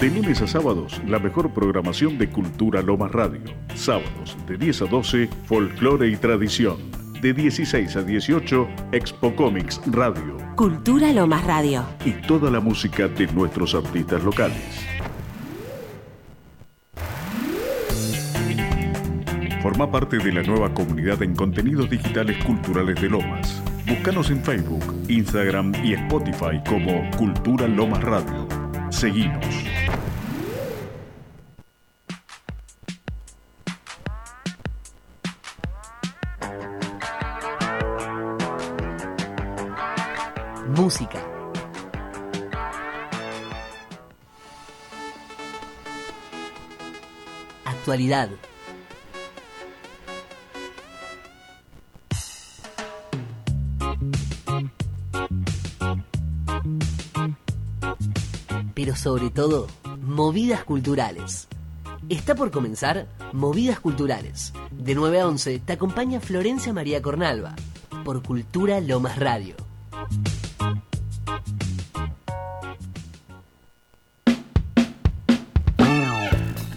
De lunes a sábados, la mejor programación de Cultura Lomas Radio. Sábados, de 10 a 12, Folclore y Tradición. De 16 a 18, Expo Comics Radio. Cultura Lomas Radio. Y toda la música de nuestros artistas locales. Forma parte de la nueva comunidad en contenidos digitales culturales de Lomas. Búscanos en Facebook, Instagram y Spotify como Cultura Lomas Radio. Seguimos. Pero sobre todo, movidas culturales. Está por comenzar Movidas Culturales. De 9 a 11 te acompaña Florencia María Cornalva por Cultura Lomas Radio.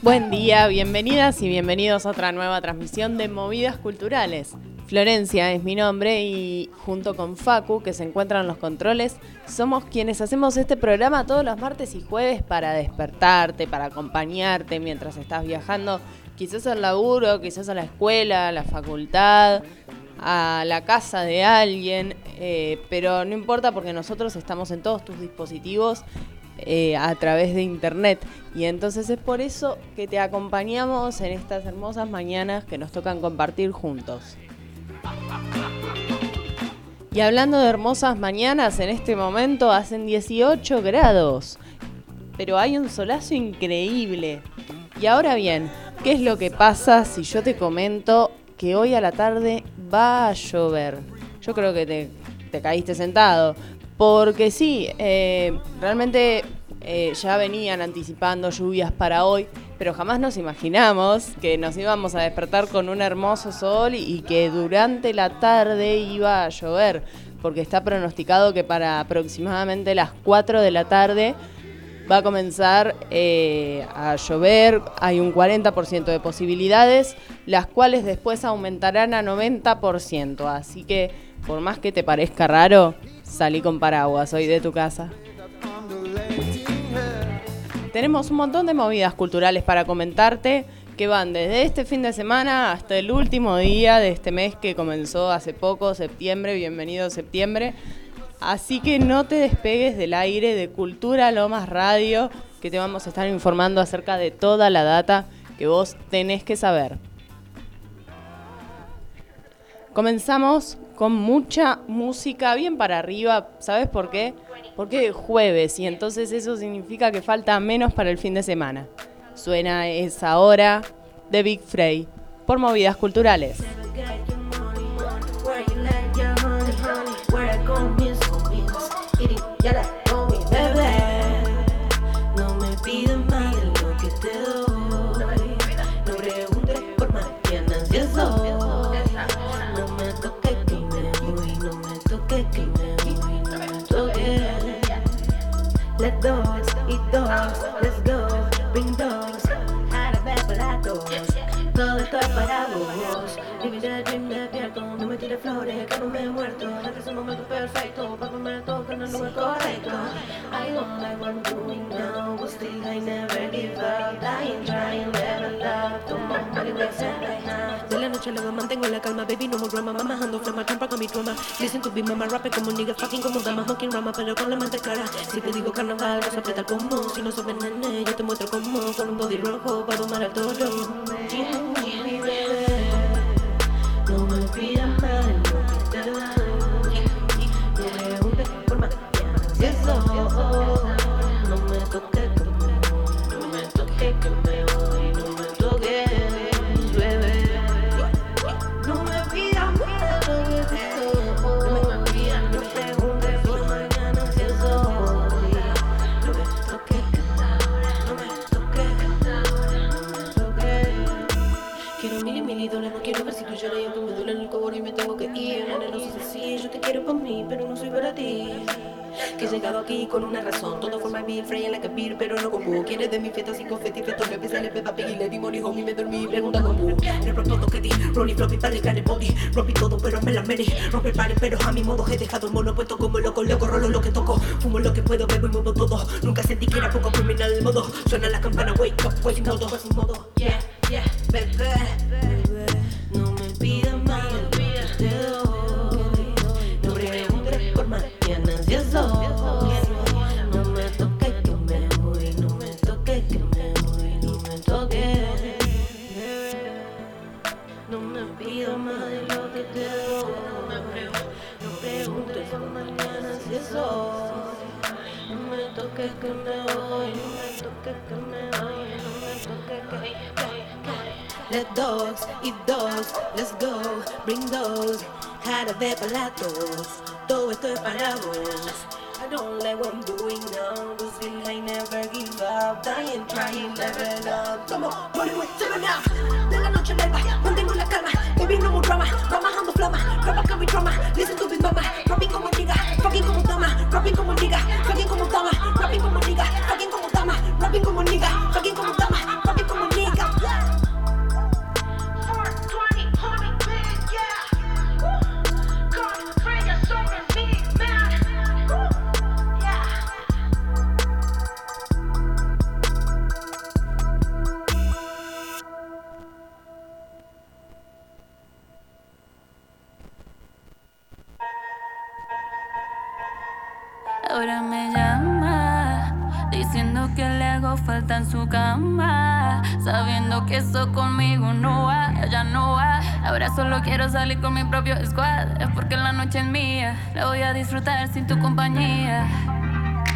Buen día, bienvenidas y bienvenidos a otra nueva transmisión de Movidas Culturales. Florencia es mi nombre y junto con Facu, que se encuentran en los controles, somos quienes hacemos este programa todos los martes y jueves para despertarte, para acompañarte mientras estás viajando, quizás al laburo, quizás a la escuela, a la facultad, a la casa de alguien, eh, pero no importa porque nosotros estamos en todos tus dispositivos eh, a través de internet. Y entonces es por eso que te acompañamos en estas hermosas mañanas que nos tocan compartir juntos. Y hablando de hermosas mañanas, en este momento hacen 18 grados, pero hay un solazo increíble. Y ahora bien, ¿qué es lo que pasa si yo te comento que hoy a la tarde va a llover? Yo creo que te, te caíste sentado, porque sí, eh, realmente eh, ya venían anticipando lluvias para hoy, pero jamás nos imaginamos que nos íbamos a despertar con un hermoso sol y que durante la tarde iba a llover, porque está pronosticado que para aproximadamente las 4 de la tarde va a comenzar eh, a llover, hay un 40% de posibilidades, las cuales después aumentarán a 90%, así que por más que te parezca raro, salí con paraguas hoy de tu casa. Tenemos un montón de movidas culturales para comentarte que van desde este fin de semana hasta el último día de este mes que comenzó hace poco, septiembre, bienvenido septiembre. Así que no te despegues del aire de Cultura Lomas Radio, que te vamos a estar informando acerca de toda la data que vos tenés que saber. Comenzamos con mucha música bien para arriba. ¿Sabes por qué? Porque es jueves y entonces eso significa que falta menos para el fin de semana. Suena esa hora de Big Frey por movidas culturales. Be mama, rap como nigga, fucking como dama, smoking Cada mono Ahora solo quiero salir con mi propio squad. Es porque la noche es mía, la voy a disfrutar sin tu compañía.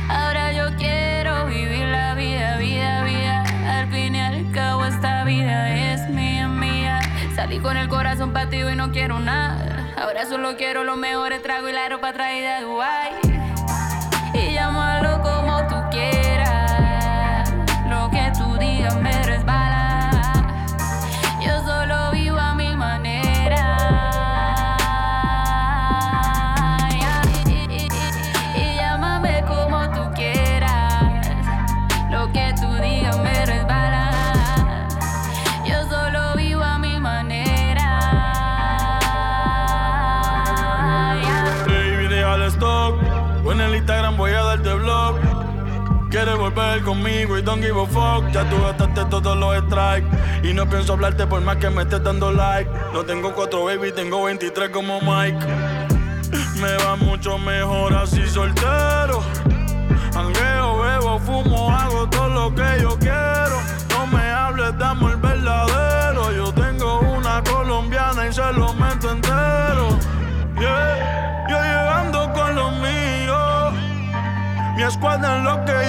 Ahora yo quiero vivir la vida, vida, vida. Al fin y al cabo, esta vida es mía, mía. Salí con el corazón partido y no quiero nada. Ahora solo quiero los mejores tragos y la ropa traída de Dubai. conmigo y don't give a fuck. Ya tú gastaste todos los strikes. Y no pienso hablarte por más que me estés dando like. No tengo cuatro baby, tengo 23 como Mike. Me va mucho mejor así soltero. Angueo, bebo, fumo, hago todo lo que yo quiero. No me hables, damos el verdadero. Yo tengo una colombiana y se lo meto entero. Yeah, yo llegando con los míos. Mi escuadra es lo que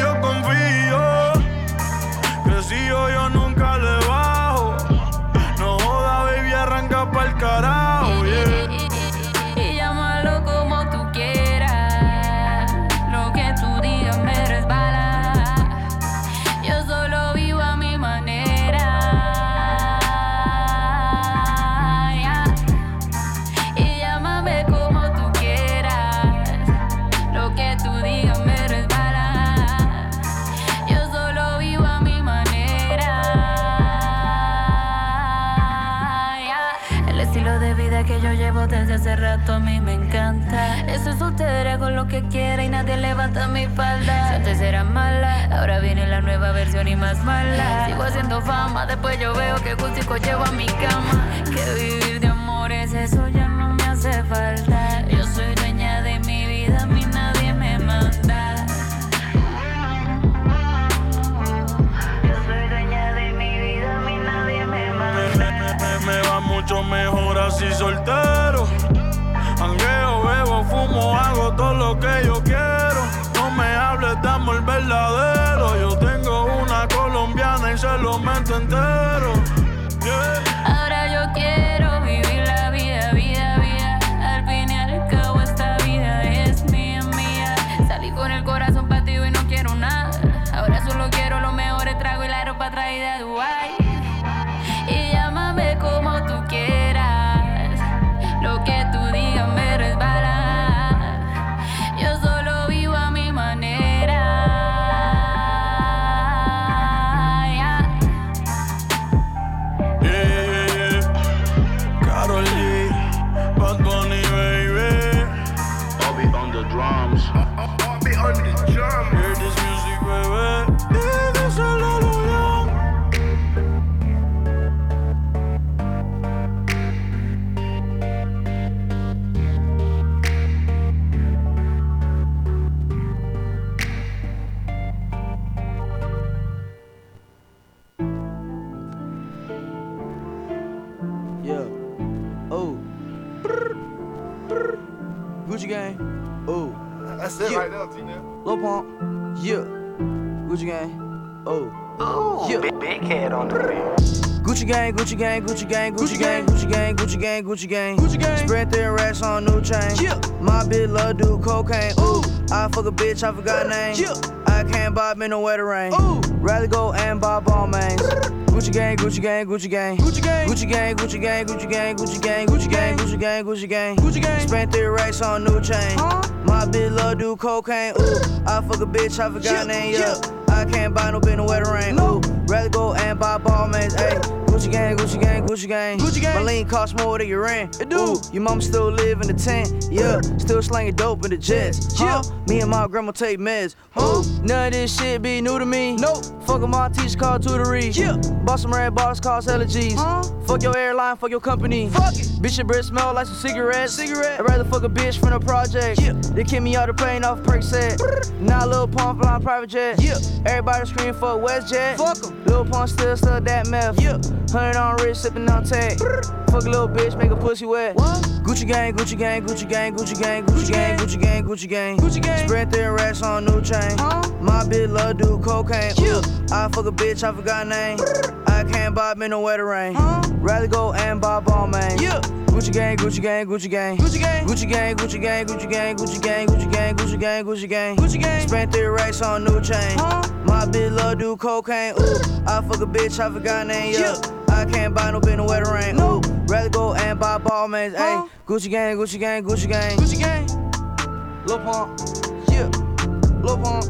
que quiera y nadie levanta mi falda. Antes era mala, ahora viene la nueva versión y más mala. Sigo haciendo fama, después yo veo que gustico llevo a mi cama. Que vivir de amores, eso ya no me hace falta. Yo soy dueña de mi vida, a mí nadie me manda. Me va mucho mejor así soltero Angueo, bebo, fumo, hago todo lo que yo quiero. No me hables de amor verdadero. Yo tengo una colombiana y se lo meto entero. Gucci gang, Gucci gang, Gucci gang, Gucci gang, Gucci gang, Gucci gang. Gucci gang. Spread their racks on new chain. Yeah. My bitch love do cocaine. Ooh. I fuck a bitch, I forgot name. Yeah. I can't bob in the wetter rain. Ooh. Rather go and buy ball mains. Gucci gang, Gucci gang, Gucci gang. Gucci gang, Gucci gang, Gucci gang, Gucci gang, Gucci gang, Gucci gang, Gucci gang, Gucci gang. Gucci gang. Spent three racks on new chain. My bitch love do cocaine. Ooh, I fuck a bitch, I forgot name. Yeah, I can't buy no bin no wetter rain. Ooh, rather go and buy ball mains. Ayy. Gucci gang, Gucci gang, Gucci gang, Gucci gang. My lean cost more than your rent. It do. Ooh, your mom still live in the tent. Yeah, still slanging dope in the jets. Yeah, me and my grandma take meds. Ooh, none of this shit be new to me. Nope. Fuck my teacher called tutory. Yeah. Bought some red bars, cost allergies. Fuck your airline, fuck your company. Fuck it. Bitch, your breath smell like some cigarettes. Cigarette. I'd rather fuck a bitch from the project. Yeah. They kick me out the plane off perk set. Now Lil Pump flying private jet. Yeah. Everybody scream for WestJet. Fuck 'em. Lil Pump still stuck that meth. Yeah. Hundred on wrist, sipping on tag. Fuck a little bitch, make a pussy wet. What? Gucci gang, Gucci gang, Gucci gang, Gucci gang, Gucci gang, Gucci gang, Gucci gang, Gucci gang. Spread their racks on new chain. My bitch love do cocaine. Ooh, I fuck a bitch, I forgot name. I can't buy me no wetter rain. Rather go and buy ball man. Yeah. Gucci gang, Gucci gang, Gucci gang, Gucci gang, Gucci gang, Gucci gang, Gucci gang, Gucci gang, Gucci gang, Gucci gang, Gucci gang, Gucci gang. Spent three racks on new chain. My bitch love do cocaine. Ooh, I fuck a bitch, I forgot name. Yeah. I can't buy no no wetter rain. Ooh, rather go and buy ball man. Ayy, Gucci gang, Gucci gang, Gucci gang, Gucci gang. Lil Pump, yeah, Lil Pump,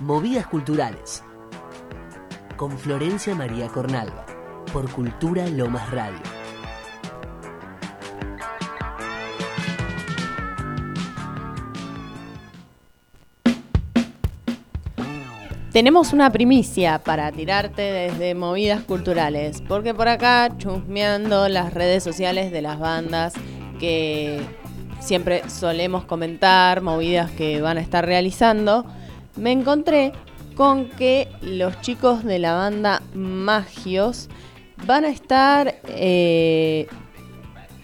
Movidas Culturales con Florencia María Cornalva por Cultura Lomas Radio. Tenemos una primicia para tirarte desde movidas culturales, porque por acá chusmeando las redes sociales de las bandas que siempre solemos comentar, movidas que van a estar realizando, me encontré con que los chicos de la banda Magios van a estar... eh,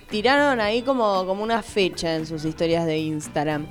tiraron ahí como, como una fecha en sus historias de Instagram,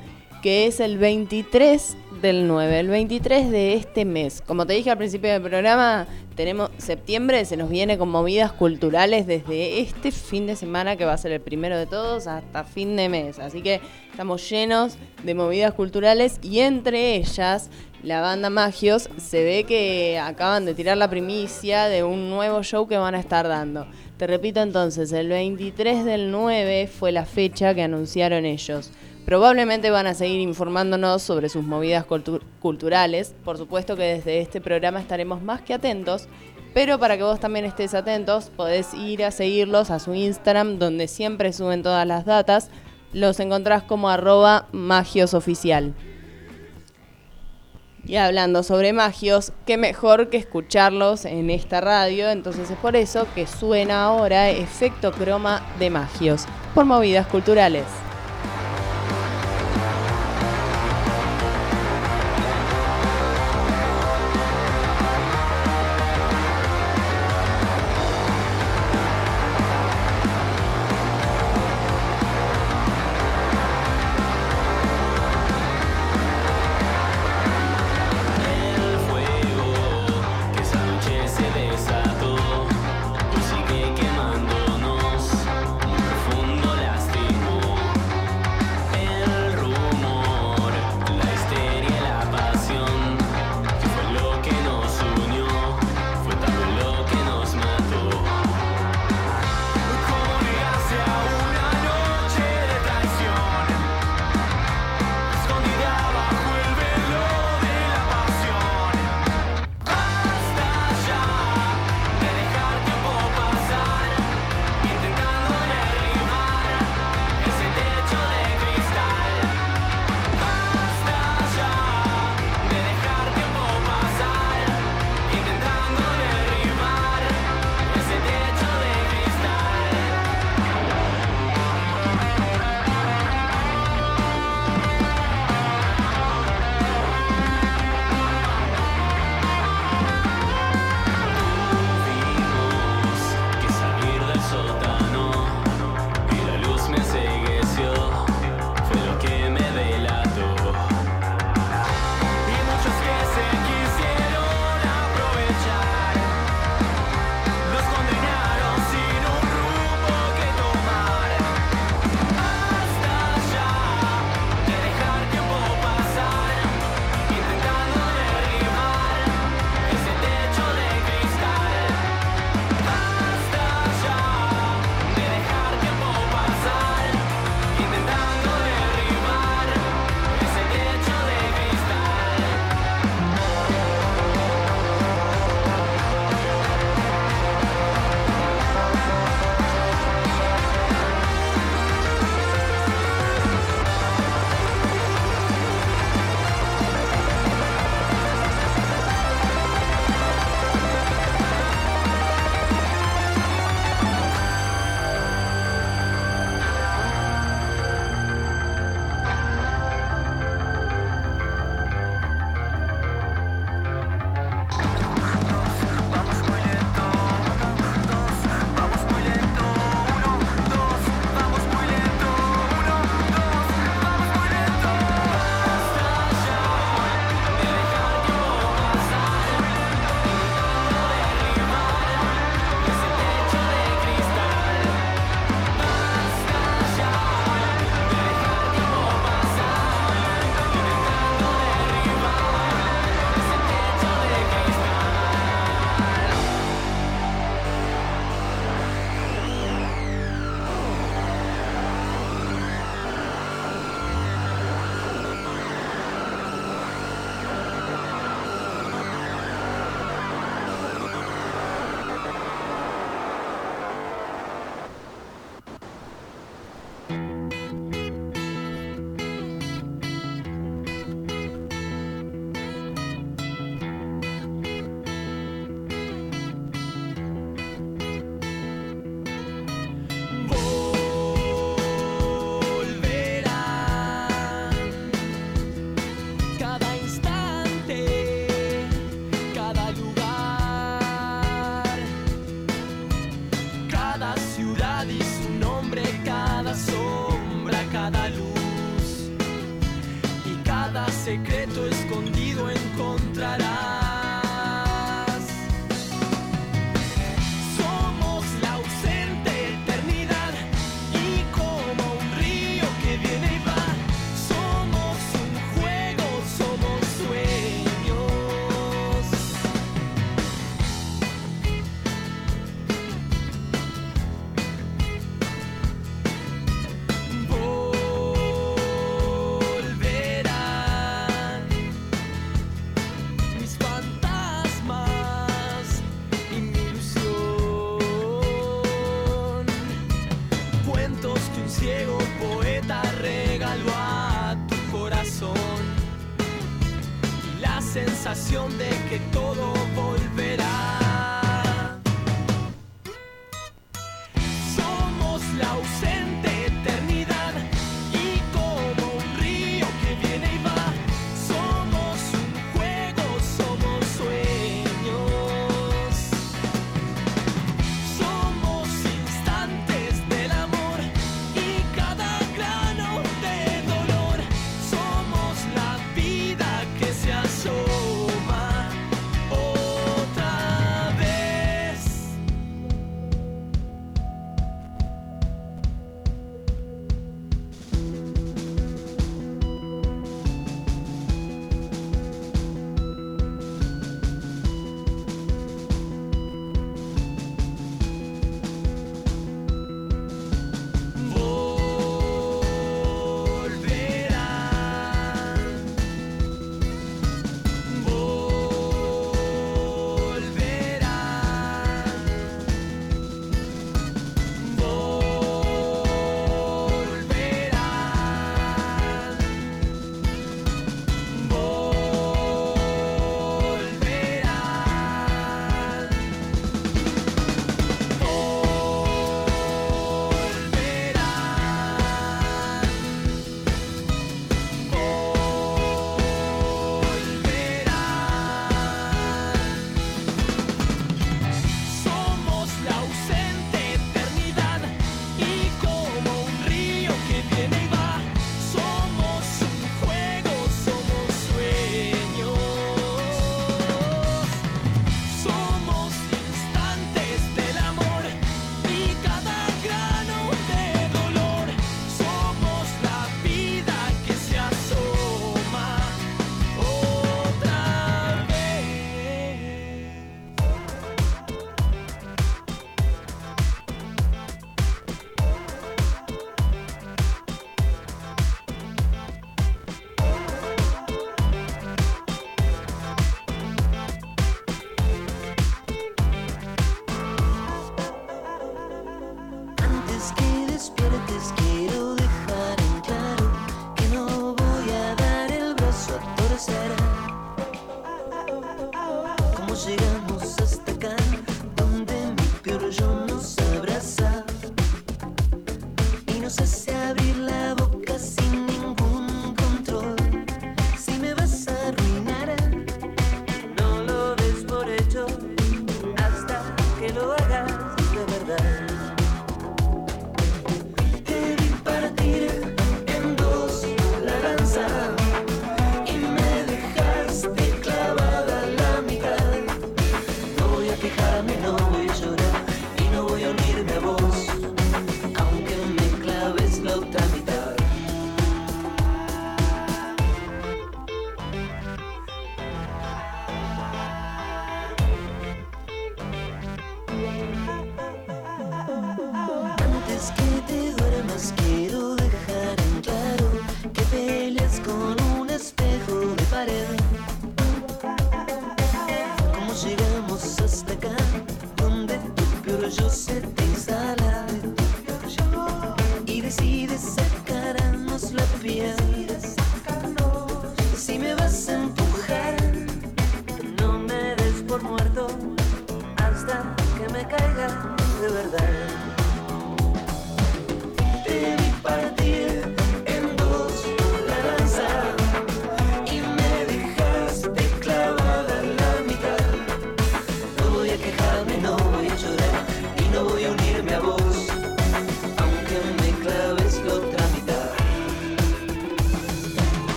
que es el 23 del 9, el 23 de este mes. Como te dije al principio del programa, tenemos septiembre, se nos viene con movidas culturales desde este fin de semana, que va a ser el primero de todos, hasta fin de mes. Así que estamos llenos de movidas culturales y entre ellas la banda Magios se ve que acaban de tirar la primicia de un nuevo show que van a estar dando. Te repito entonces, el 23 del 9 fue la fecha que anunciaron ellos. Probablemente van a seguir informándonos sobre sus movidas cultu- culturales. Por supuesto que desde este programa estaremos más que atentos. Pero para que vos también estés atentos, podés ir a seguirlos a su Instagram, donde siempre suben todas las datas. Los encontrás como arroba magiosoficial. Y hablando sobre magios, qué mejor que escucharlos en esta radio. Entonces es por eso que suena ahora Efecto Croma de Magios, por movidas culturales.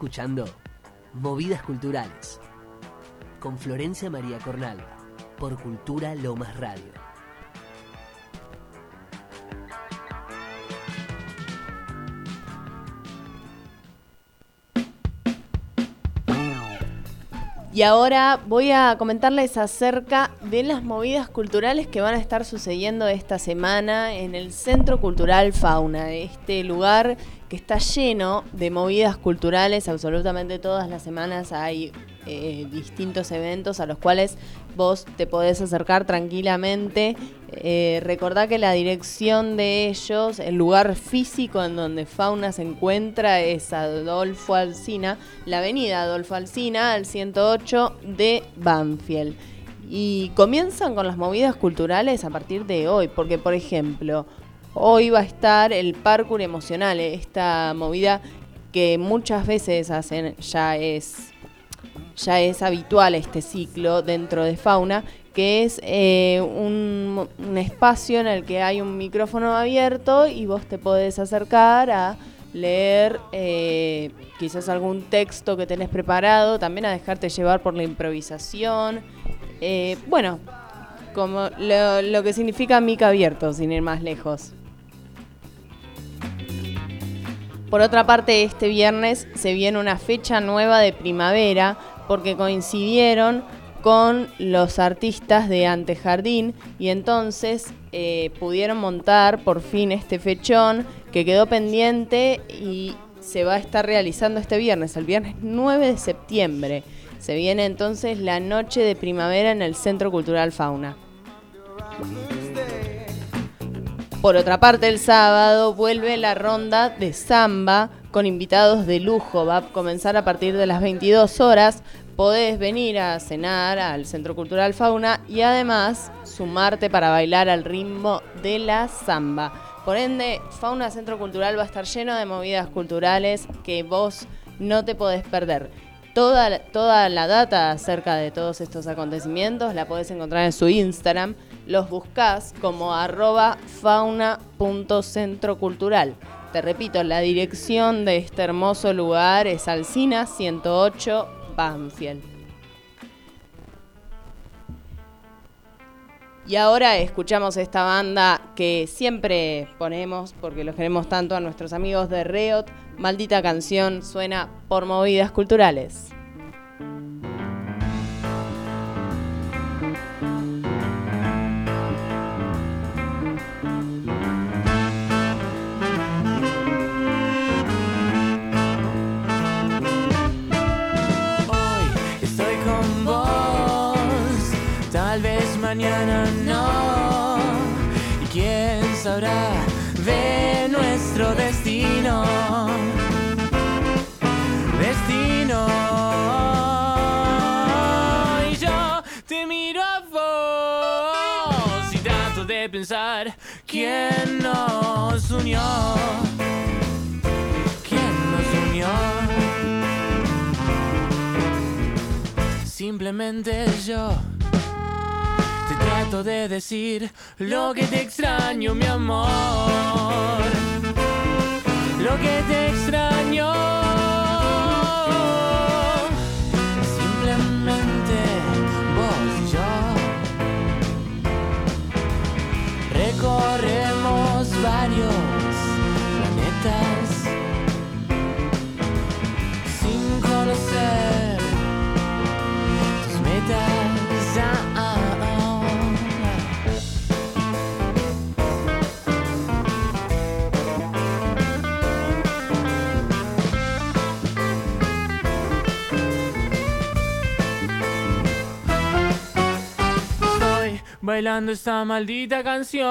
Escuchando Movidas Culturales con Florencia María Cornalva por Cultura Lomas Radio. Y ahora voy a comentarles acerca de las movidas culturales que van a estar sucediendo esta semana en el Centro Cultural Fauna, este lugar que está lleno de movidas culturales, absolutamente todas las semanas hay eh, distintos eventos a los cuales vos te podés acercar tranquilamente. Eh, recordá que la dirección de ellos, el lugar físico en donde Fauna se encuentra es Adolfo Alsina, la avenida Adolfo Alsina al 108 de Banfield. Y comienzan con las movidas culturales a partir de hoy, porque por ejemplo, hoy va a estar el parkour emocional, esta movida que muchas veces hacen, ya es ya es habitual este ciclo dentro de fauna, que es eh, un, espacio en el que hay un micrófono abierto y vos te podés acercar a leer eh, quizás algún texto que tenés preparado, también a dejarte llevar por la improvisación. Eh, bueno, como lo, lo que significa mica abierto, sin ir más lejos. Por otra parte, este viernes se viene una fecha nueva de primavera porque coincidieron con los artistas de Antejardín y entonces eh, pudieron montar por fin este fechón que quedó pendiente y se va a estar realizando este viernes, el viernes 9 de septiembre. Se viene entonces la noche de primavera en el Centro Cultural Fauna. Por otra parte, el sábado vuelve la ronda de samba con invitados de lujo. Va a comenzar a partir de las 22 horas. Podés venir a cenar al Centro Cultural Fauna y además sumarte para bailar al ritmo de la samba. Por ende, Fauna Centro Cultural va a estar lleno de movidas culturales que vos no te podés perder. Toda, toda la data acerca de todos estos acontecimientos la podés encontrar en su Instagram. Los buscás como arroba fauna.centrocultural. Te repito, la dirección de este hermoso lugar es Alcina 108 Y ahora escuchamos esta banda que siempre ponemos, porque los queremos tanto a nuestros amigos de Reot. Maldita canción suena por movidas culturales. Mañana no. Y quién sabrá de nuestro destino. Destino. Y yo te miro a vos y trato de pensar quién nos unió. ¿Quién nos unió? Simplemente yo trato de decir lo que te extraño, mi amor. Lo que te extraño. Simplemente vos y yo recorremos varios planetas sin conocer tus metas. Bailando esta maldita canción.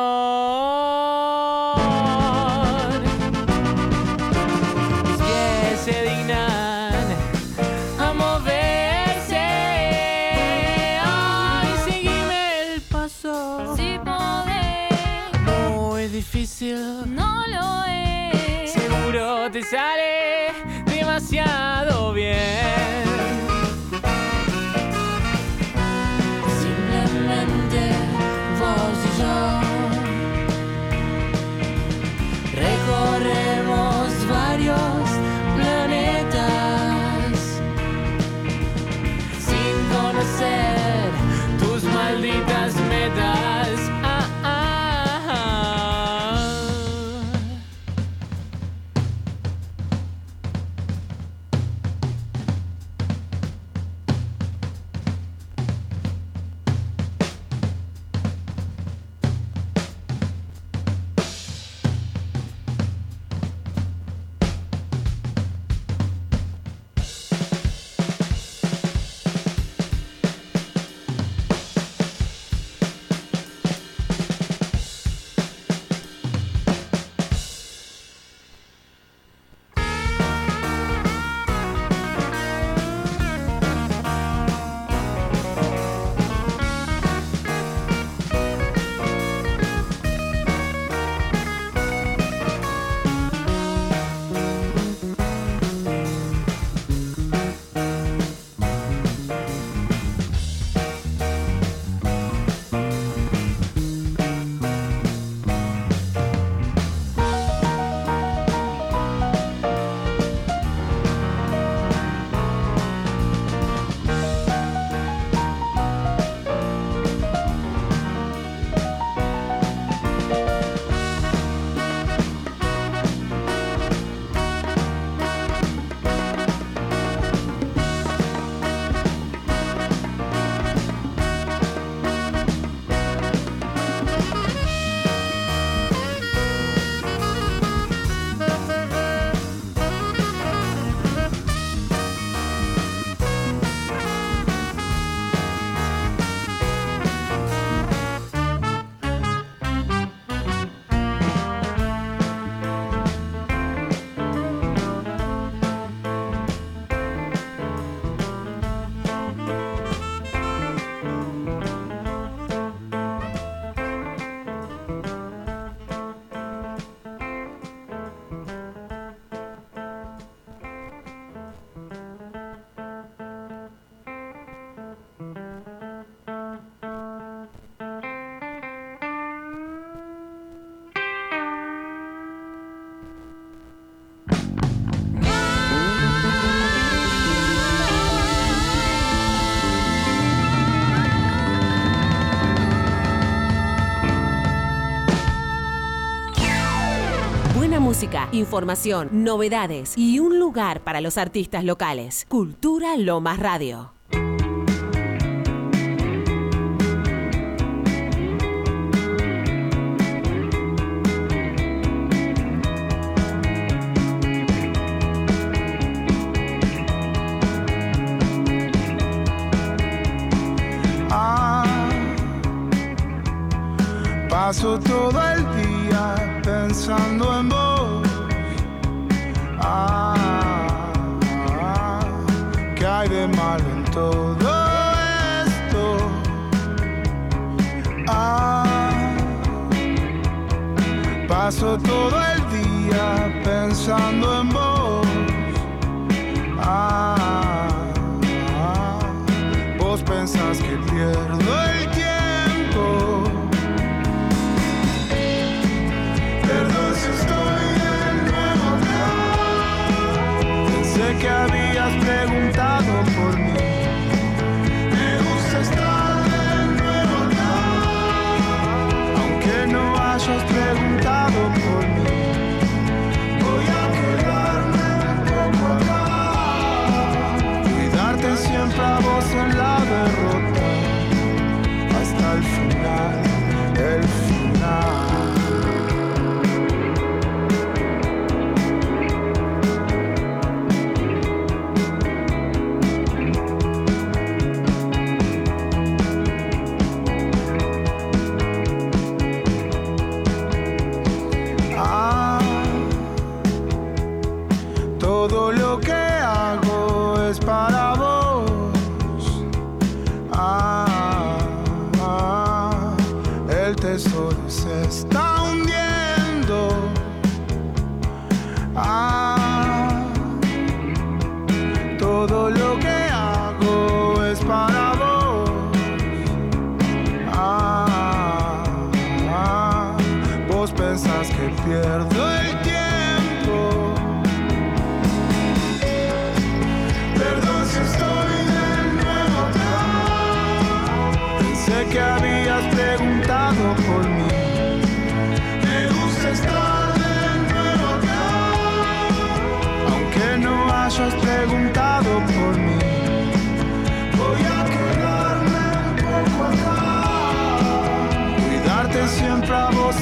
música, información, novedades y un lugar para los artistas locales. Cultura Lomas Radio. de malo en todo esto? Ah, paso todo el día pensando en vos. Ah, vos pensás que pierdo el tiempo. Perdón si estoy en nuevo. Pensé que habías preguntado.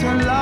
one life.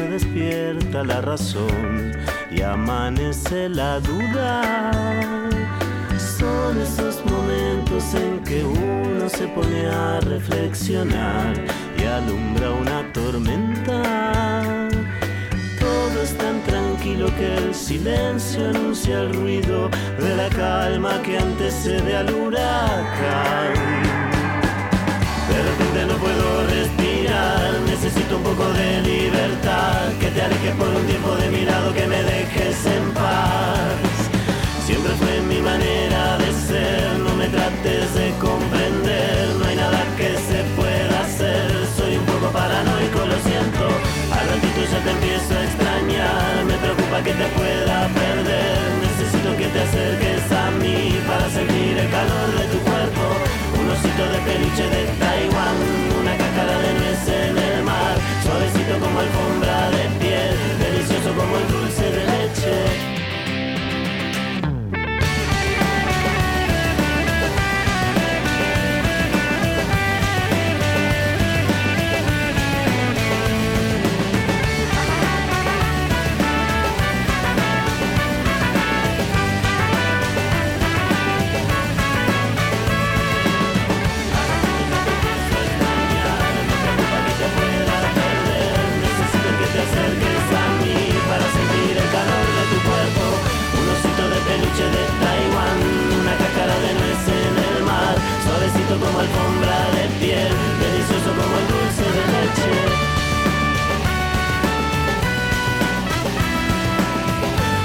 se despierta la razón y amanece la duda. Son esos momentos en que uno se pone a reflexionar y alumbra una tormenta. Todo es tan tranquilo que el silencio anuncia el ruido de la calma que antecede al huracán. De repente no puedo respirar necesito un poco de libertad, que te alejes por un tiempo de mi lado, que me dejes en paz. Siempre fue mi manera de ser, no me trates de comprender Como alfombra de piel, delicioso como el dulce de leche.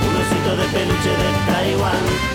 Un osito de peluche de Taiwán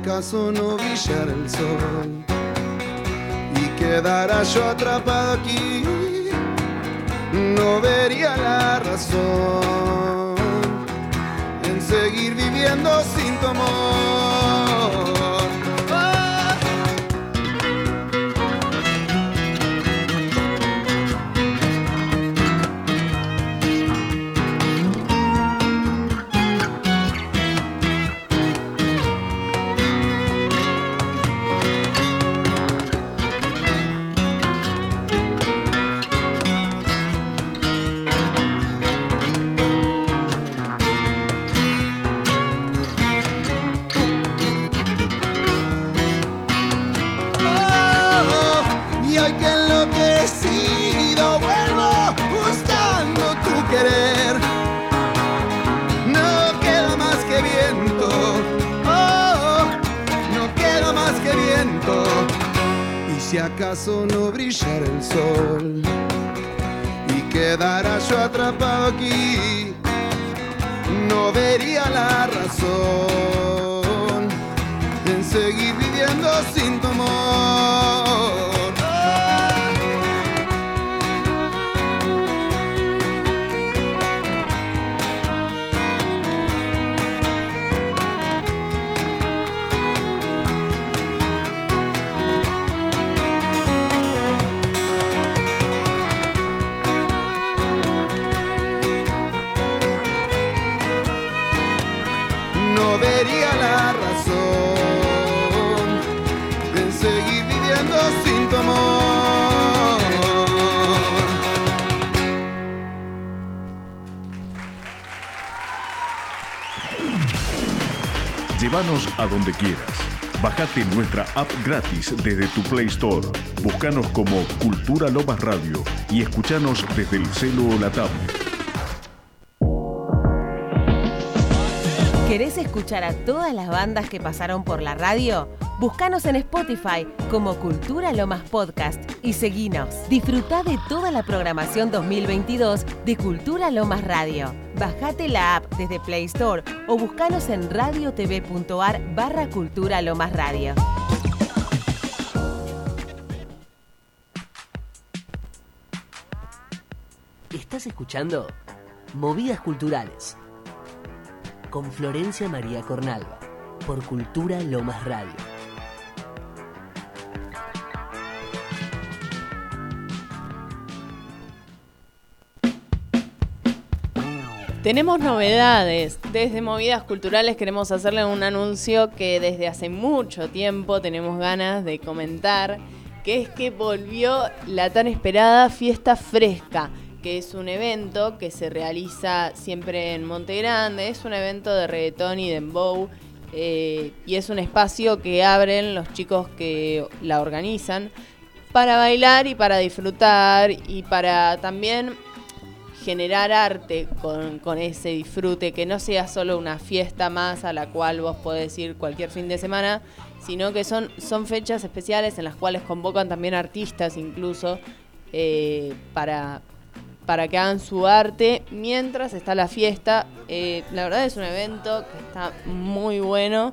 Acaso no brillara el sol y quedara yo atrapado aquí, no vería la razón en seguir viviendo sin tu amor. Acaso no brillara el sol y quedara yo atrapado aquí, no vería la razón en seguir viviendo sin tu amor. Llévanos a donde quieras. Bájate nuestra app gratis desde tu Play Store. Búscanos como Cultura Lomas Radio y escuchanos desde el celo o la tablet. ¿Querés escuchar a todas las bandas que pasaron por la radio? Búscanos en Spotify como Cultura Lomas Podcast y seguinos. Disfruta de toda la programación 2022 de Cultura Lomas Radio. Bajate la app desde Play Store o buscanos en radiotv.ar barra Cultura Lomas Radio. Estás escuchando Movidas Culturales con Florencia María Cornalva por Cultura Lomas Radio. Tenemos novedades. Desde Movidas Culturales queremos hacerle un anuncio que desde hace mucho tiempo tenemos ganas de comentar, que es que volvió la tan esperada Fiesta Fresca, que es un evento que se realiza siempre en Monte Grande, es un evento de reggaetón y dembow, eh, y es un espacio que abren los chicos que la organizan para bailar y para disfrutar y para también generar arte con, ese disfrute, que no sea solo una fiesta más a la cual vos podés ir cualquier fin de semana, sino que son, son fechas especiales en las cuales convocan también artistas incluso eh, para, para que hagan su arte mientras está la fiesta. Eh, la verdad es un evento que está muy bueno.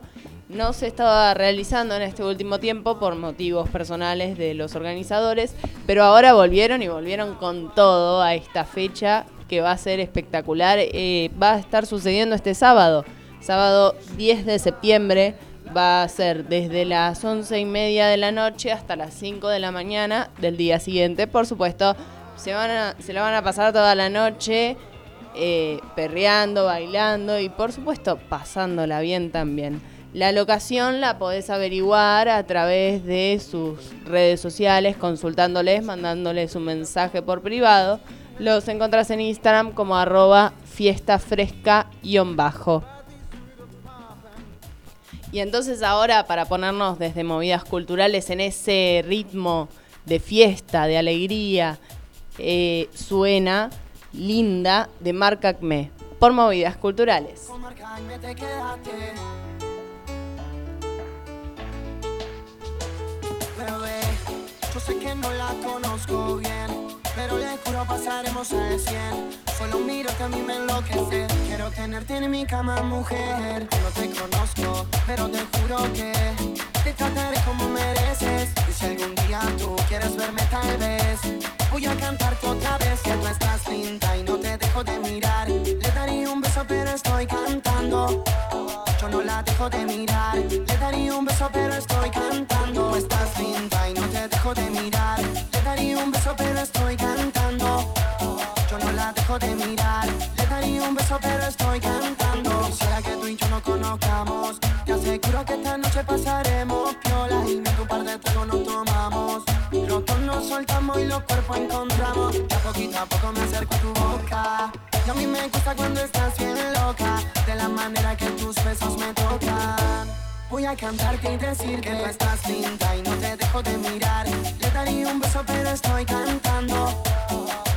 No se estaba realizando en este último tiempo por motivos personales de los organizadores, pero ahora volvieron y volvieron con todo a esta fecha que va a ser espectacular. Eh, va a estar sucediendo este sábado, sábado 10 de septiembre. Va a ser desde las once y media de la noche hasta las 5 de la mañana del día siguiente. Por supuesto, se, van a- se la van a pasar toda la noche eh, perreando, bailando y por supuesto pasándola bien también. La locación la podés averiguar a través de sus redes sociales, consultándoles, mandándoles un mensaje por privado. Los encontrás en Instagram como arroba fiestafresca-bajo. Y entonces ahora para ponernos desde movidas culturales en ese ritmo de fiesta, de alegría, eh, suena Linda de Marc Acme por movidas culturales. Yo sé que no la conozco bien, pero le juro pasaremos al 100. Solo miro que a mí me enloquece. Quiero tenerte en mi cama, mujer. No te conozco, pero te juro que te trataré como mereces. Y si algún día tú quieres verme, tal vez voy a cantarte otra vez. Que tú estás linda y no te dejo de mirar. Le daría un beso, pero estoy cantando. Yo no la dejo de mirar. Le daría un beso, pero estoy cantando. Tú estás linda y no te dejo de mirar. Le daría un beso, pero estoy cantando. No la dejo de mirar. Le daría un beso, pero estoy cantando. Quisiera que tú y yo nos conozcamos. Te aseguro que esta noche pasaremos piola y ni un par de tragos nos tomamos. Los dos nos soltamos y los cuerpos encontramos. Ya poquito a poco me acerco a tu boca. Y a mí me gusta cuando estás bien loca. De la manera que tus besos me tocan. Voy a cantarte y decir que tú estás linda y no te dejo de mirar. Le daría un beso, pero estoy cantando.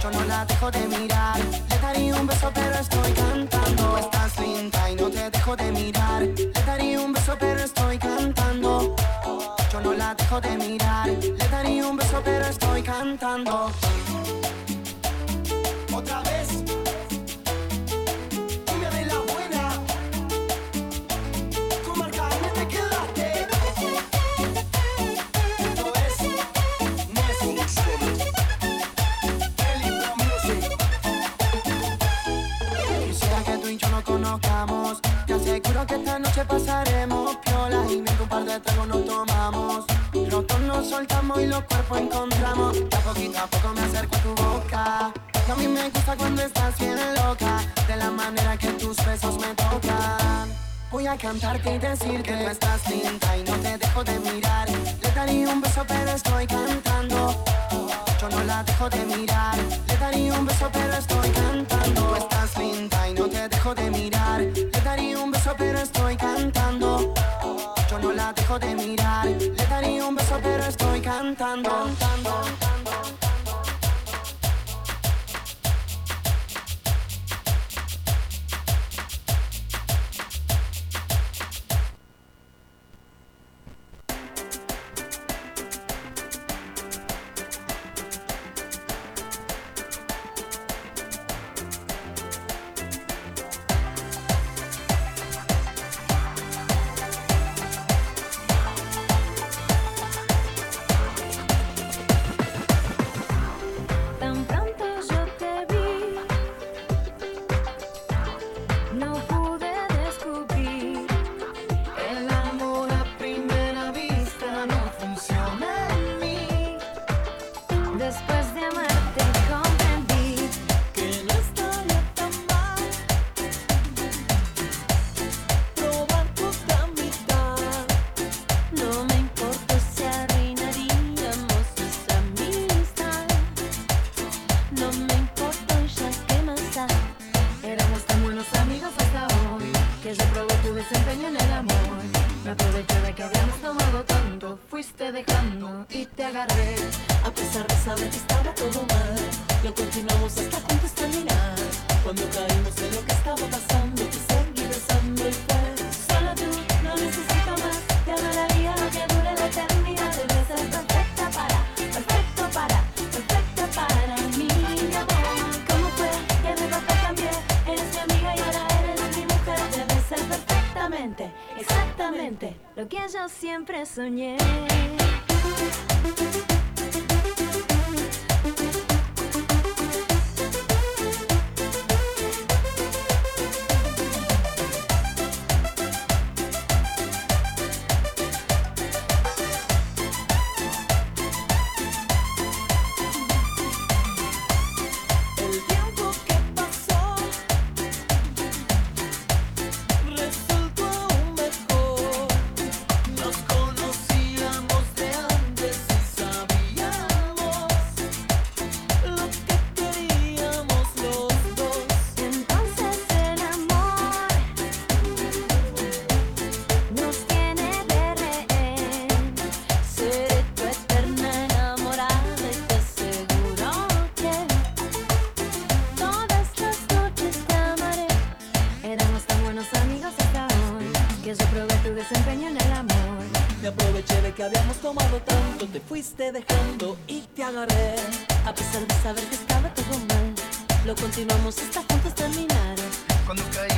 Yo no la dejo de mirar. Le daría un beso, pero estoy cantando. Estás linda y no te dejo de mirar. Le daría un beso, pero estoy cantando. Yo no la dejo de mirar. Le daría un beso, pero estoy cantando. Otra vez. Te aseguro que esta noche pasaremos piola y ni un par de tragos nos tomamos. Los dos nos soltamos y los cuerpos encontramos. Ya poquito a poco me acerco a tu boca. Y a mí me gusta cuando estás bien loca. De la manera que tus besos me tocan. Voy a cantarte y decir que tú estás linda y no te dejo de mirar. Le daría un beso, pero estoy cantando. Yo no la dejo de mirar. Le daría un beso, pero estoy cantando. Tú estás linda y no te dejo de mirar. Le daría un beso, pero estoy cantando. Yo no la dejo de mirar. Le daría un beso, pero estoy cantando. cantando. Siempre soñé. tomado tanto, te fuiste dejando y te agarré. A pesar de saber que estaba todo mal, lo continuamos hasta juntos terminar. Cuando caí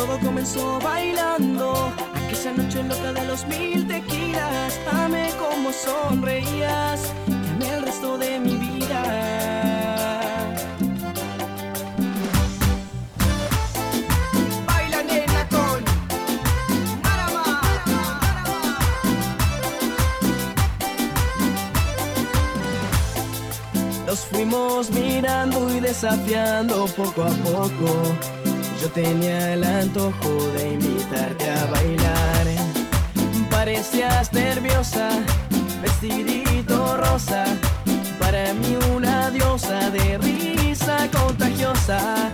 Todo comenzó bailando, aquella noche loca de los mil tequilas. Amé como sonreías, te el resto de mi vida. Nos fuimos mirando y desafiando poco a poco yo tenía el antojo de invitarte a bailar. Parecías nerviosa, vestidito rosa. Para mí una diosa de risa contagiosa.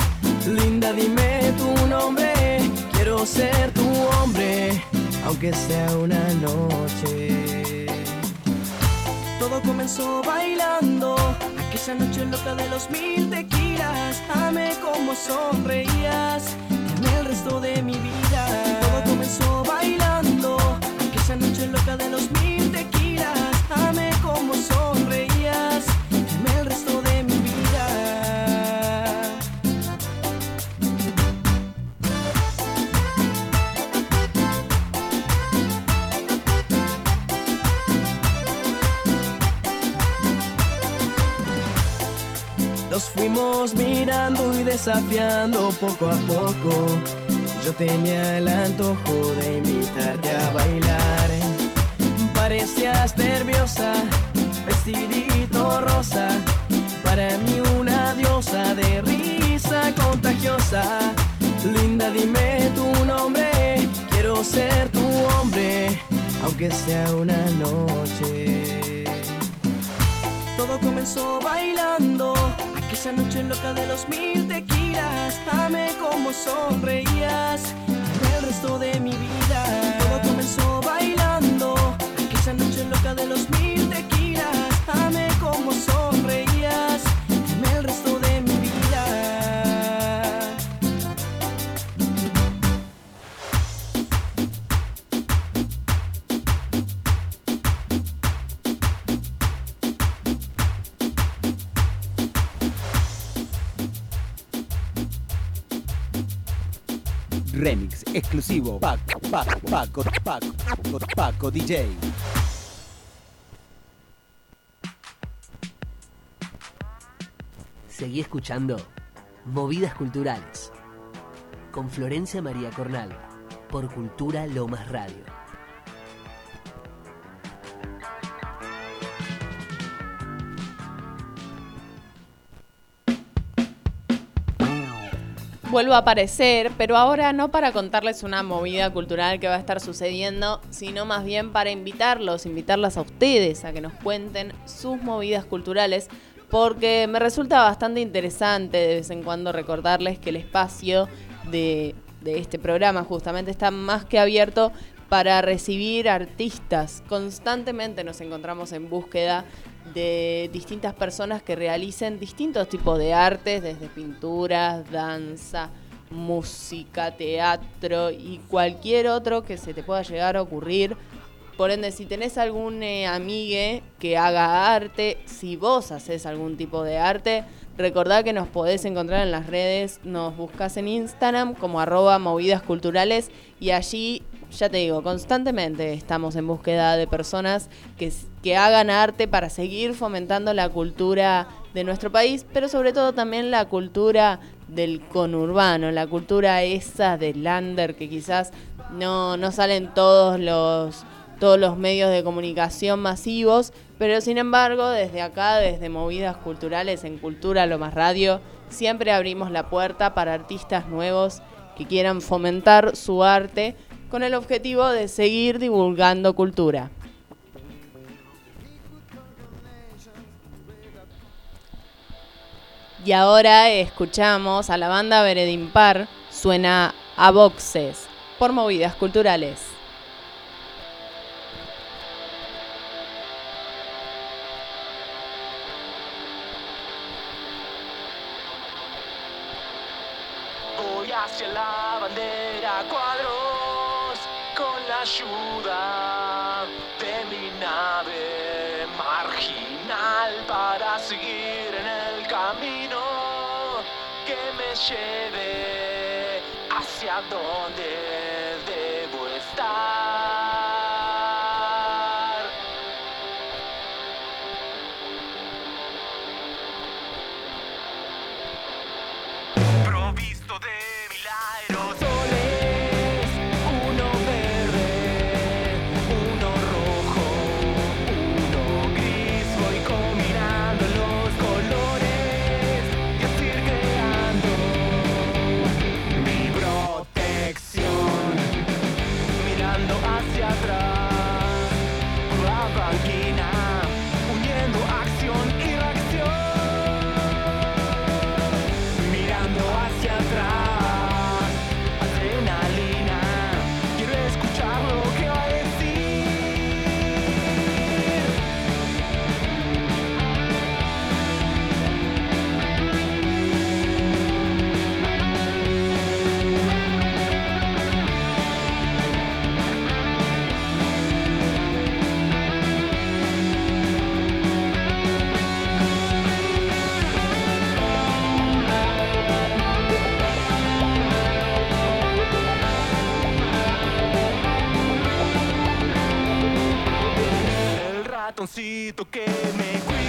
Linda, dime tu nombre. Quiero ser tu hombre, aunque sea una noche. Todo comenzó bailando, aquella noche loca de los mil tequilas. Amé como sonreías, amé el resto de mi vida. Todo comenzó bailando, aquella noche loca de los mil fuimos mirando y desafiando poco a poco. Yo tenía el antojo de invitarte a bailar. Parecías nerviosa, vestidito rosa. Para mí una diosa de risa contagiosa. Linda, dime tu nombre. Quiero ser tu hombre, aunque sea una noche. Todo comenzó bailando, aquella noche loca de los mil tequilas. Amé como sonreías, el resto de mi vida. Todo comenzó bailando, aquella noche loca de los mil exclusivo Paco, Paco, Paco, Paco, Paco, Paco DJ. Seguí escuchando Movidas Culturales con Florencia María Cornalva por Cultura Lomas Radio. Vuelvo a aparecer, pero ahora no para contarles una movida cultural que va a estar sucediendo, sino más bien para invitarlos, invitarlas a ustedes a que nos cuenten sus movidas culturales, porque me resulta bastante interesante de vez en cuando recordarles que el espacio de, este programa justamente está más que abierto para recibir artistas. Constantemente nos encontramos en búsqueda de distintas personas que realicen distintos tipos de artes, desde pinturas, danza, música, teatro y cualquier otro que se te pueda llegar a ocurrir. Por ende, si tenés algún eh, amigue que haga arte, si vos haces algún tipo de arte, recordá que nos podés encontrar en las redes, nos buscas en Instagram como arroba movidas culturales y allí, ya te digo, constantemente estamos en búsqueda de personas que, que hagan arte para seguir fomentando la cultura de nuestro país, pero sobre todo también la cultura del conurbano, la cultura esa del lander que quizás no, no salen todos los todos los medios de comunicación masivos, pero sin embargo, desde acá, desde Movidas Culturales en Cultura Lo Más Radio, siempre abrimos la puerta para artistas nuevos que quieran fomentar su arte con el objetivo de seguir divulgando cultura. Y ahora escuchamos a la banda Veredimpar, suena a boxes por movidas culturales. Ayuda de mi nave marginal para seguir en el camino que me lleve hacia donde debo estar. ratoncito que me.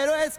Quiero es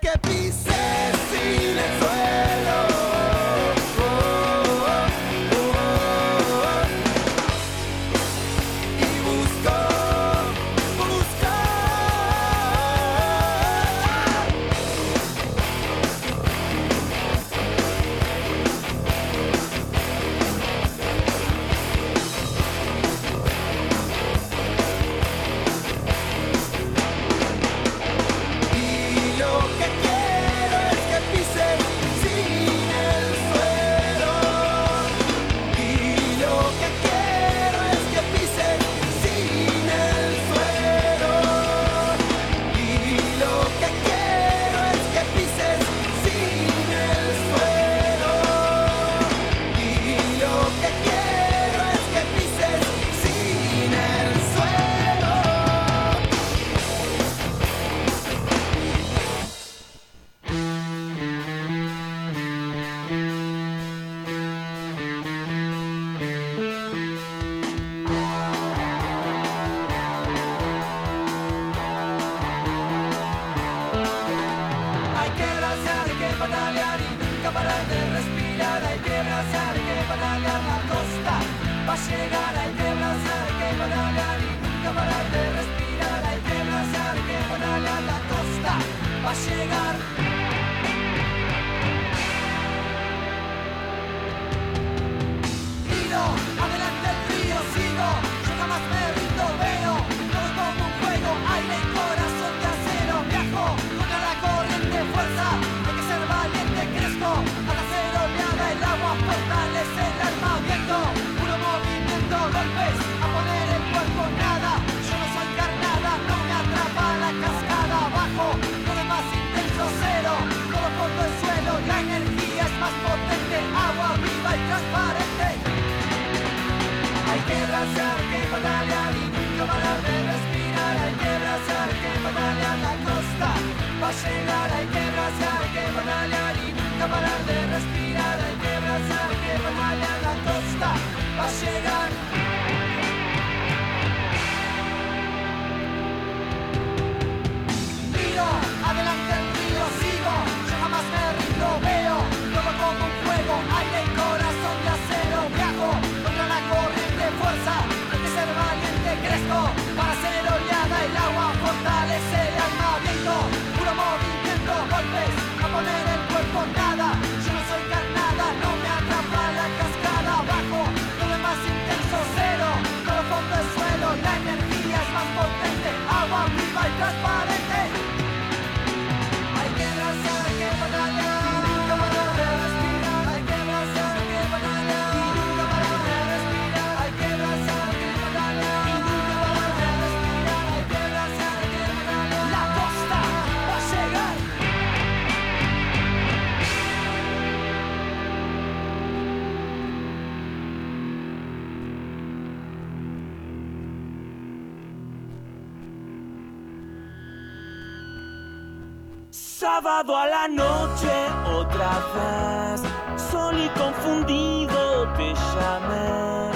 Sábado a la noche otra vez, sol y confundido te llamé.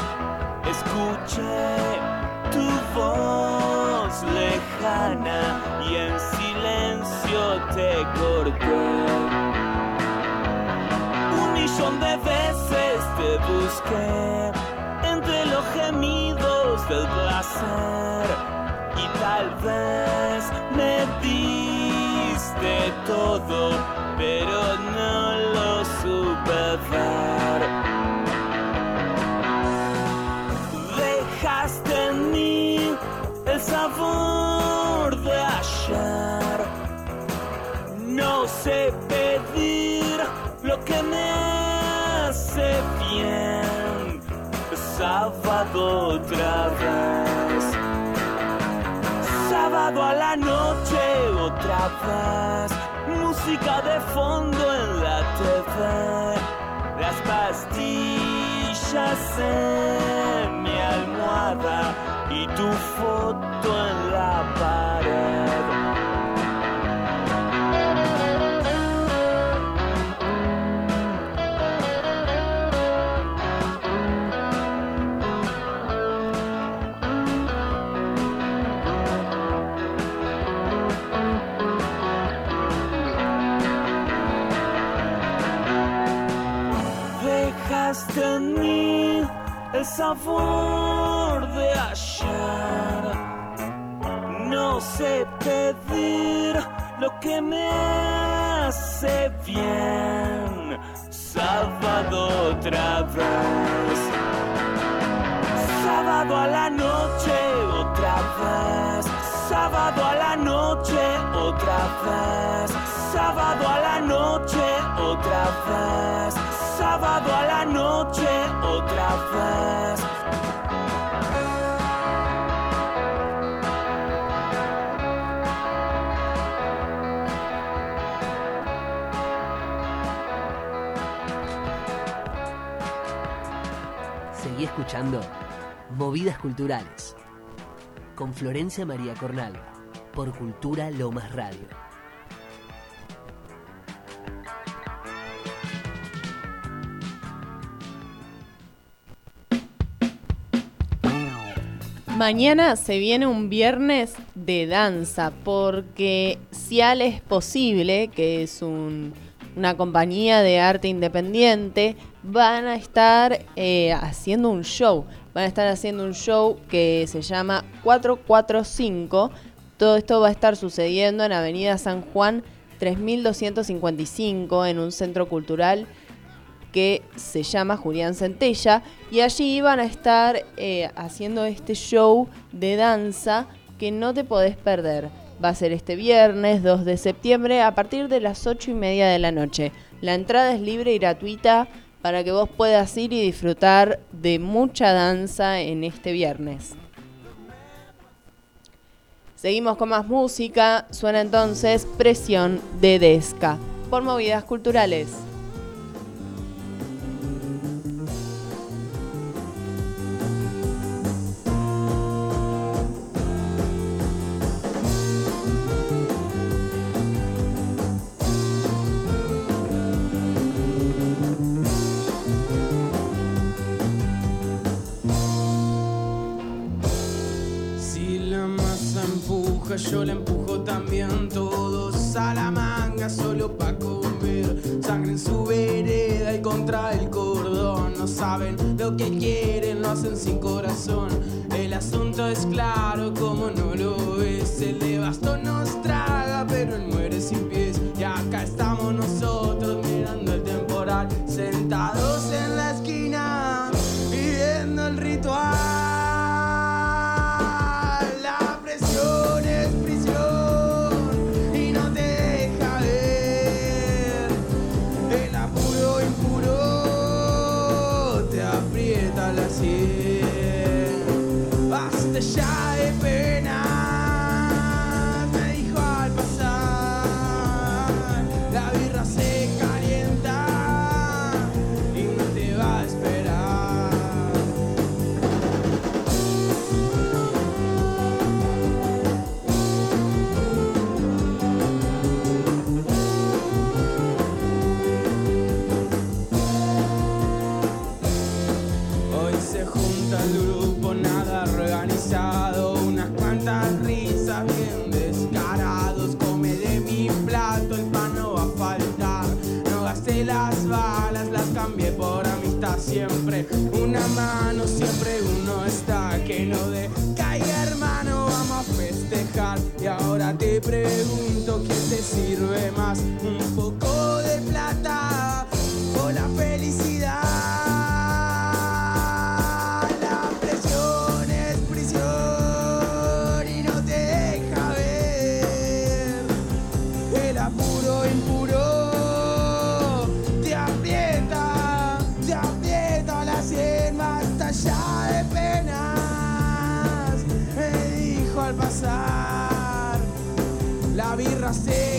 Escuché tu voz lejana y en silencio te corté. Un millón de veces te busqué entre los gemidos del placer y tal vez todo, pero no lo supe ver. Dejaste en mí el sabor de ayer. No sé pedir lo que me hace bien. Sábado otra vez. Sábado a la noche otra vez. Música de fondo en la TV. Las pastillas en mi almohada y tu foto en la pared. Sabor de ayer. No sé pedir lo que me hace bien. Sábado otra vez. Sábado a la noche otra vez. Sábado a la noche otra vez. Sábado a la noche otra vez. Sábado a la noche otra vez. Seguí escuchando Movidas Culturales con Florencia María Cornalva por Cultura Lomas Radio. Mañana se viene un viernes de danza porque Cial es posible, que es un- una compañía de arte independiente, van a estar eh, haciendo un show. Van a estar haciendo un show que se llama 445. Todo esto va a estar sucediendo en Avenida San Juan 3255 en un centro cultural que se llama Julián Centella y allí iban a estar eh, haciendo este show de danza que no te podés perder. Va a ser este viernes 2 de septiembre a partir de las 8 y media de la noche. La entrada es libre y gratuita para que vos puedas ir y disfrutar de mucha danza en este viernes. Seguimos con más música. Suena entonces Presión de Desca por movidas culturales. En su vereda y contra el cordón. No saben lo que quieren, lo hacen sin corazón. El asunto es claro, como no lo es. El de bastón nos traga, pero él muere sin pies. Y acá estamos nosotros mirando el temporal. Sentados siempre uno está que no de caiga hermano, vamos a festejar. Y ahora te pregunto, ¿qué te sirve más? ¿Un poco de plata o la felicidad? La birra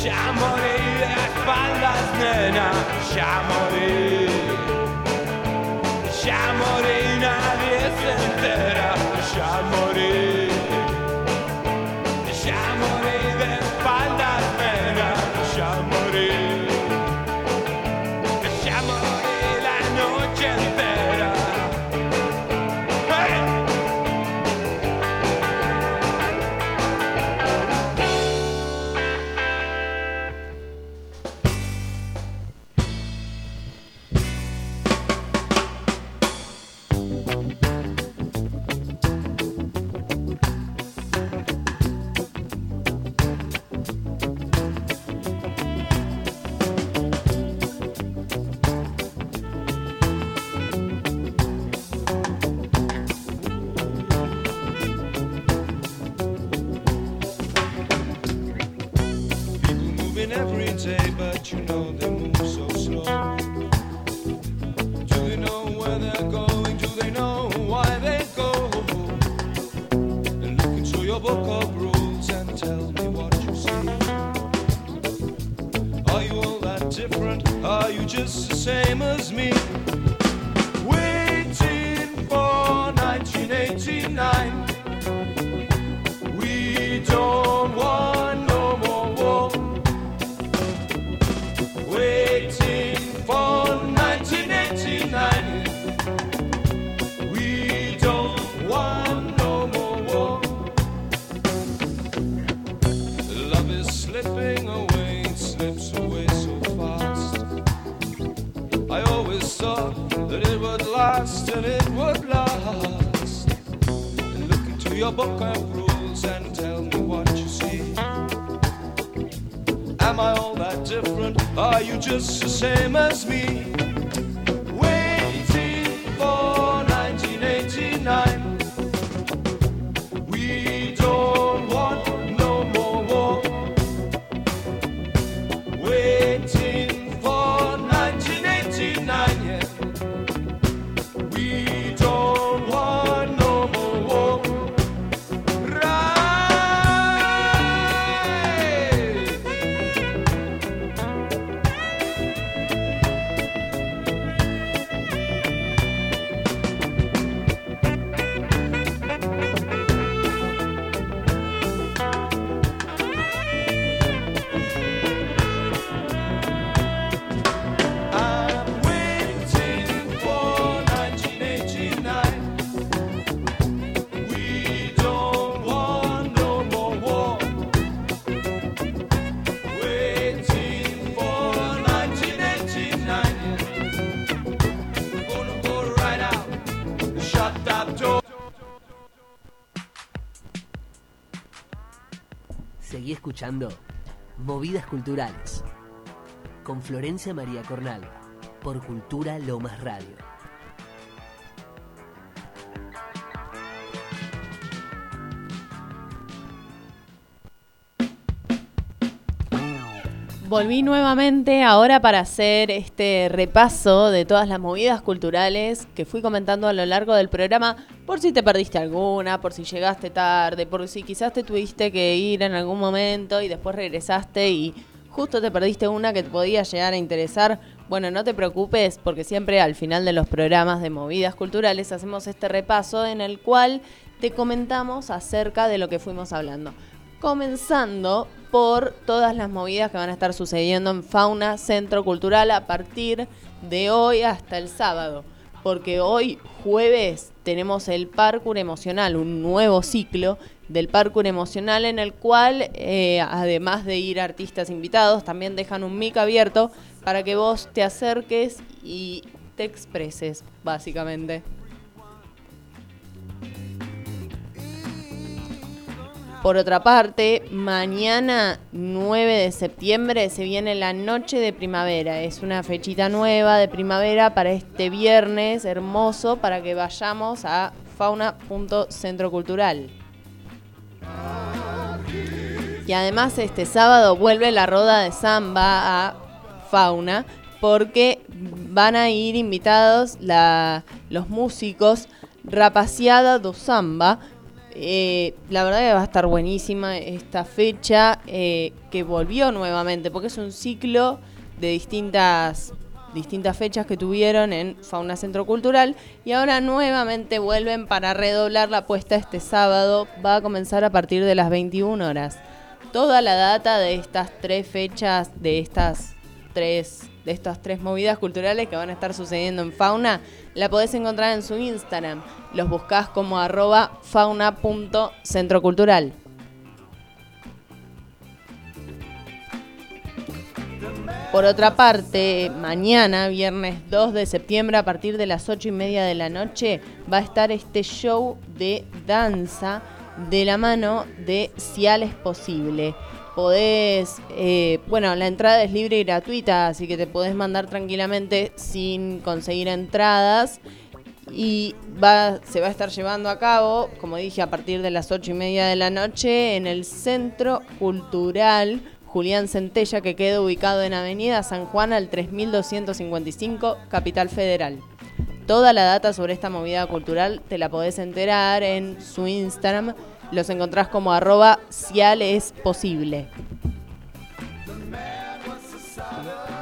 Shamori, Espaldas, nena, Shamori. Movidas Culturales con Florencia María Cornalva por Cultura Lomas Radio. Volví nuevamente ahora para hacer este repaso de todas las movidas culturales que fui comentando a lo largo del programa, por si te perdiste alguna, por si llegaste tarde, por si quizás te tuviste que ir en algún momento y después regresaste y justo te perdiste una que te podía llegar a interesar. Bueno, no te preocupes porque siempre al final de los programas de movidas culturales hacemos este repaso en el cual te comentamos acerca de lo que fuimos hablando. Comenzando por todas las movidas que van a estar sucediendo en Fauna Centro Cultural a partir de hoy hasta el sábado. Porque hoy, jueves, tenemos el Parkour Emocional, un nuevo ciclo del Parkour Emocional en el cual, eh, además de ir artistas invitados, también dejan un mic abierto para que vos te acerques y te expreses, básicamente. Por otra parte, mañana 9 de septiembre se viene la noche de primavera. Es una fechita nueva de primavera para este viernes hermoso para que vayamos a fauna.centrocultural. Y además este sábado vuelve la roda de samba a Fauna porque van a ir invitados los músicos Rapaciada do Samba. Eh, la verdad que va a estar buenísima esta fecha eh, que volvió nuevamente porque es un ciclo de distintas distintas fechas que tuvieron en Fauna Centro Cultural y ahora nuevamente vuelven para redoblar la apuesta este sábado. Va a comenzar a partir de las 21 horas. Toda la data de estas tres fechas, de estas tres, de estas tres movidas culturales que van a estar sucediendo en Fauna, la podés encontrar en su Instagram. Los buscás como arroba fauna.centrocultural. Por otra parte, mañana, viernes 2 de septiembre, a partir de las 8 y media de la noche, va a estar este show de danza de la mano de Cial es Posible. Podés, eh, bueno, la entrada es libre y gratuita, así que te podés mandar tranquilamente sin conseguir entradas. Y va, se va a estar llevando a cabo, como dije, a partir de las 8 y media de la noche en el Centro Cultural Julián Centella, que queda ubicado en Avenida San Juan al 3255, Capital Federal. Toda la data sobre esta movida cultural te la podés enterar en su Instagram. Los encontrás como arroba cial es posible.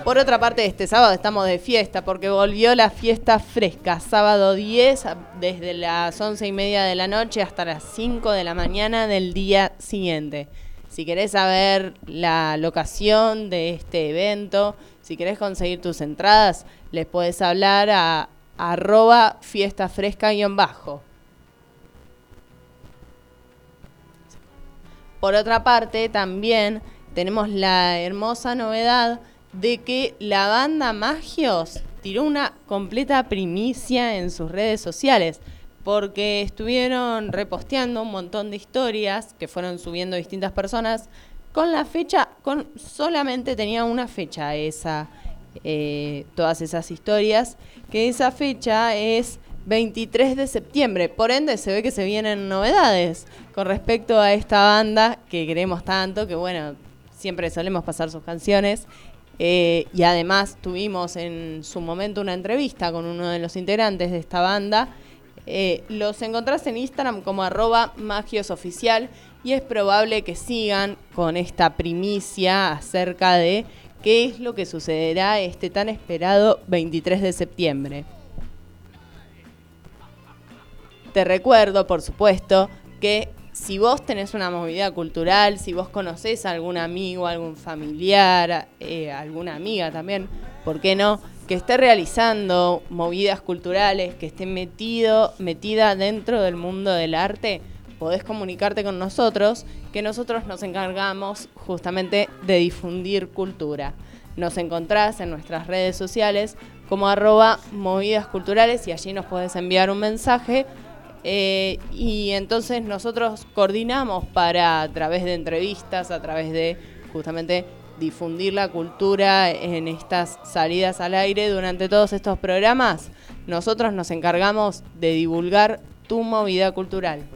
Por otra parte, este sábado estamos de fiesta porque volvió la fiesta fresca. Sábado 10, desde las 11 y media de la noche hasta las 5 de la mañana del día siguiente. Si querés saber la locación de este evento, si querés conseguir tus entradas, les podés hablar a arroba fiesta fresca-bajo. Por otra parte, también tenemos la hermosa novedad de que la banda Magios tiró una completa primicia en sus redes sociales, porque estuvieron reposteando un montón de historias que fueron subiendo distintas personas con la fecha, con solamente tenía una fecha esa, eh, todas esas historias, que esa fecha es 23 de septiembre. Por ende, se ve que se vienen novedades con respecto a esta banda que queremos tanto, que bueno, siempre solemos pasar sus canciones. Eh, y además tuvimos en su momento una entrevista con uno de los integrantes de esta banda. Eh, los encontrás en Instagram como arroba magiosoficial y es probable que sigan con esta primicia acerca de qué es lo que sucederá este tan esperado 23 de septiembre. Te recuerdo, por supuesto, que si vos tenés una movida cultural, si vos conocés a algún amigo, algún familiar, eh, alguna amiga también, ¿por qué no? Que esté realizando movidas culturales, que esté metido, metida dentro del mundo del arte, podés comunicarte con nosotros, que nosotros nos encargamos justamente de difundir cultura. Nos encontrás en nuestras redes sociales como arroba movidas y allí nos podés enviar un mensaje eh, y entonces nosotros coordinamos para, a través de entrevistas, a través de justamente difundir la cultura en estas salidas al aire durante todos estos programas, nosotros nos encargamos de divulgar tu movida cultural.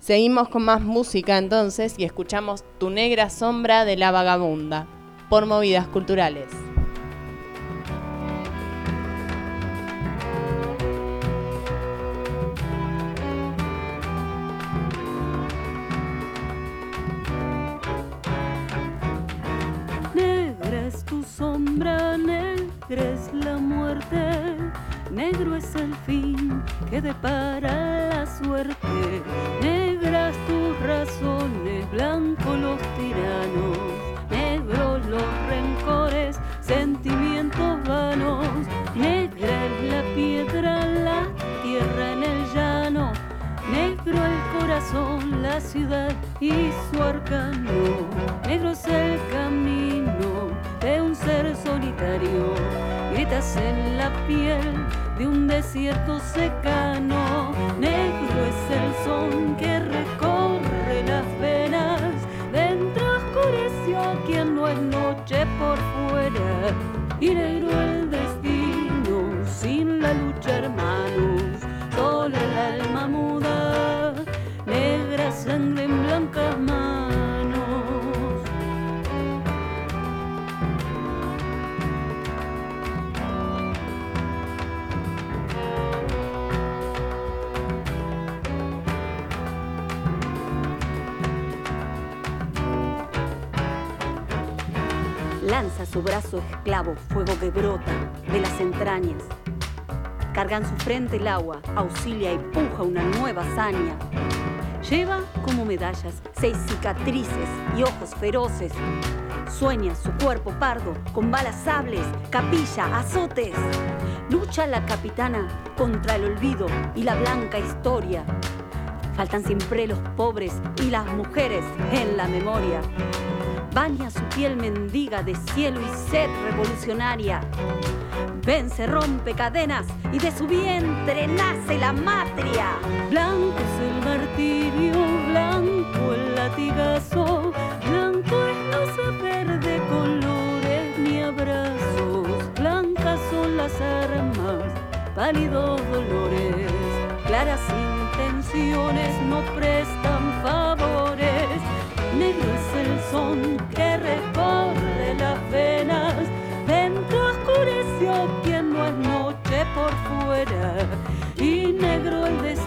Seguimos con más música entonces y escuchamos Tu negra sombra de la vagabunda por movidas culturales. Sombra, negra es la muerte, negro es el fin que depara la suerte, negras tus razones, blanco los tiranos, negros los rencores, sentimientos vanos, negra es la piedra, la tierra en el llano, negro el corazón, la ciudad y su arcano, negro es el camino de un ser solitario, gritas en la piel de un desierto secano, negro es el son que recorre las venas, dentro oscureció quien no es noche por fuera, y negro el destino sin la lucha hermanos, solo el alma muda, negra sangre Lanza su brazo esclavo, fuego que brota de las entrañas. Carga en su frente el agua, auxilia y puja una nueva hazaña. Lleva como medallas seis cicatrices y ojos feroces. Sueña su cuerpo pardo con balas sables, capilla, azotes. Lucha la capitana contra el olvido y la blanca historia. Faltan siempre los pobres y las mujeres en la memoria. Baña su piel mendiga de cielo y sed revolucionaria. Vence, rompe cadenas y de su vientre nace la matria. Blanco es el martirio, blanco el latigazo, blanco es no saber de colores ni abrazos, blancas son las armas, pálidos dolores, claras intenciones no prestan favores, negro es el son que recorre las venas, dentro oscureció quien no es noche por fuera, y negro el destino,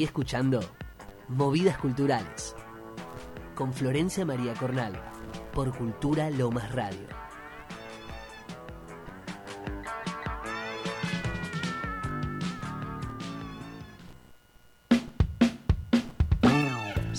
Seguí escuchando Movidas Culturales con Florencia María Cornal por Cultura Lomas Radio.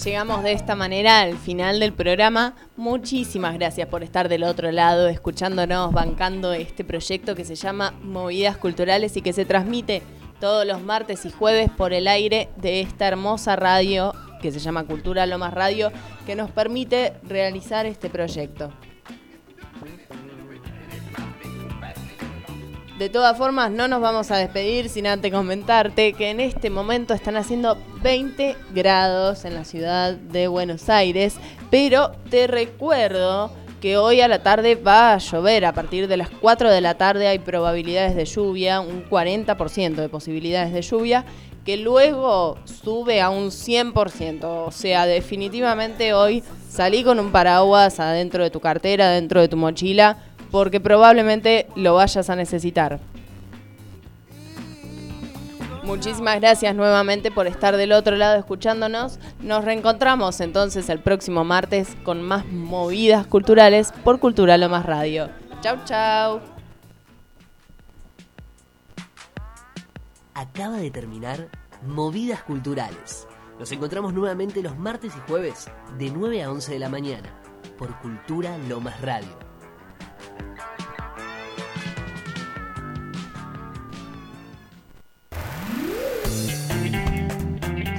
Llegamos de esta manera al final del programa. Muchísimas gracias por estar del otro lado, escuchándonos, bancando este proyecto que se llama Movidas Culturales y que se transmite todos los martes y jueves por el aire de esta hermosa radio que se llama Cultura Lomas Radio, que nos permite realizar este proyecto. De todas formas, no nos vamos a despedir sin antes comentarte que en este momento están haciendo 20 grados en la ciudad de Buenos Aires, pero te recuerdo que hoy a la tarde va a llover. A partir de las 4 de la tarde hay probabilidades de lluvia, un 40% de posibilidades de lluvia, que luego sube a un 100%. O sea, definitivamente hoy salí con un paraguas adentro de tu cartera, dentro de tu mochila, porque probablemente lo vayas a necesitar. Muchísimas gracias nuevamente por estar del otro lado escuchándonos. Nos reencontramos entonces el próximo martes con más movidas culturales por Cultura Lo Más Radio. Chau, chau. Acaba de terminar Movidas Culturales. Nos encontramos nuevamente los martes y jueves de 9 a 11 de la mañana por Cultura Lomas Radio.